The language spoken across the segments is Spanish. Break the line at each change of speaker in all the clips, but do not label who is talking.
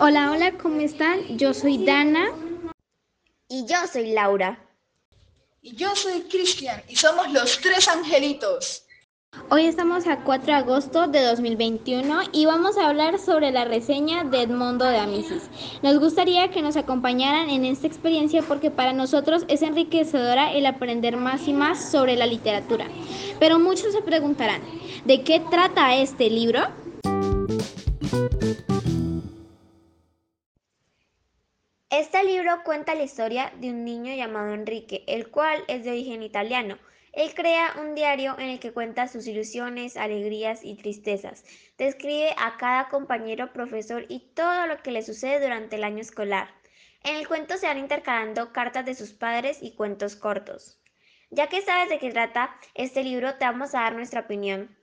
Hola, hola, ¿cómo están? Yo soy Dana.
Y yo soy Laura.
Y yo soy Cristian y somos los tres angelitos.
Hoy estamos a 4 de agosto de 2021 y vamos a hablar sobre la reseña de Edmondo de Amicis. Nos gustaría que nos acompañaran en esta experiencia porque para nosotros es enriquecedora el aprender más y más sobre la literatura. Pero muchos se preguntarán, ¿de qué trata este libro?
Este libro cuenta la historia de un niño llamado Enrique, el cual es de origen italiano. Él crea un diario en el que cuenta sus ilusiones, alegrías y tristezas. Describe a cada compañero, profesor y todo lo que le sucede durante el año escolar. En el cuento se van intercalando cartas de sus padres y cuentos cortos. Ya que sabes de qué trata este libro, te vamos a dar nuestra opinión.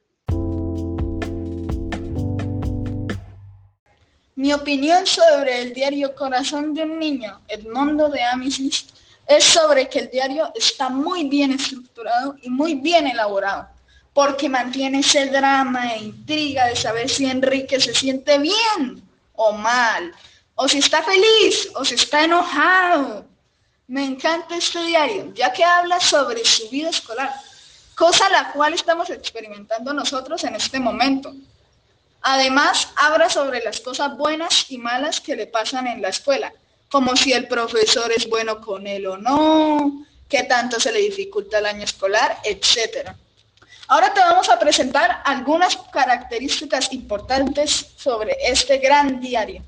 Mi opinión sobre el diario Corazón de un Niño, Edmondo de Amicis, es sobre que el diario está muy bien estructurado y muy bien elaborado, porque mantiene ese drama e intriga de saber si Enrique se siente bien o mal, o si está feliz o si está enojado. Me encanta este diario, ya que habla sobre su vida escolar, cosa la cual estamos experimentando nosotros en este momento. Además, habla sobre las cosas buenas y malas que le pasan en la escuela, como si el profesor es bueno con él o no, qué tanto se le dificulta el año escolar, etc. Ahora te vamos a presentar algunas características importantes sobre este gran diario.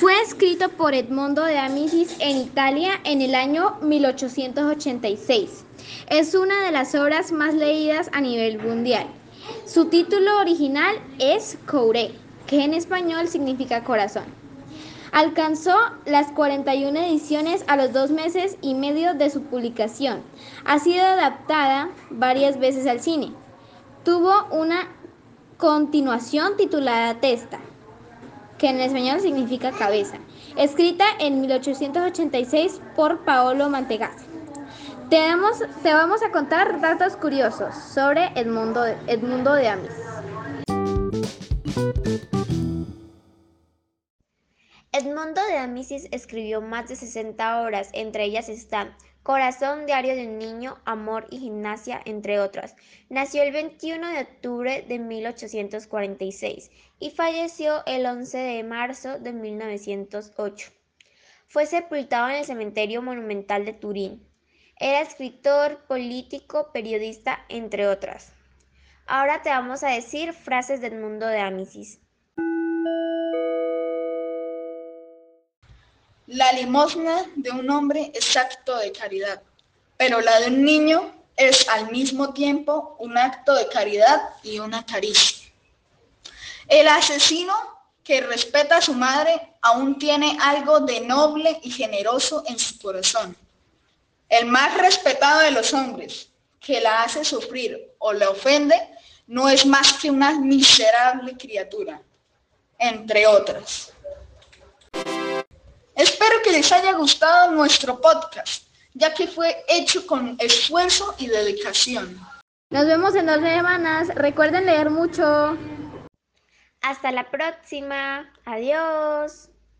Fue escrito por Edmondo de Amicis en Italia en el año 1886. Es una de las obras más leídas a nivel mundial. Su título original es Couré, que en español significa corazón. Alcanzó las 41 ediciones a los dos meses y medio de su publicación. Ha sido adaptada varias veces al cine. Tuvo una continuación titulada Testa, que en español significa cabeza, escrita en 1886 por Paolo Mantegazzi. Te, vamos a contar datos curiosos sobre Edmundo, Edmundo de Amis.
Edmundo de Amicis escribió más de 60 obras, entre ellas están Corazón, Diario de un Niño, Amor y Gimnasia, entre otras. Nació el 21 de octubre de 1846 y falleció el 11 de marzo de 1908. Fue sepultado en el Cementerio Monumental de Turín. Era escritor, político, periodista, entre otras. Ahora te vamos a decir frases del mundo de Amicis.
La limosna de un hombre es acto de caridad, pero la de un niño es al mismo tiempo un acto de caridad y una caricia. El asesino que respeta a su madre aún tiene algo de noble y generoso en su corazón. El más respetado de los hombres que la hace sufrir o la ofende no es más que una miserable criatura, entre otras. Espero que les haya gustado nuestro podcast, ya que fue hecho con esfuerzo y dedicación.
Nos vemos en dos semanas. Recuerden leer mucho.
Hasta la próxima. Adiós.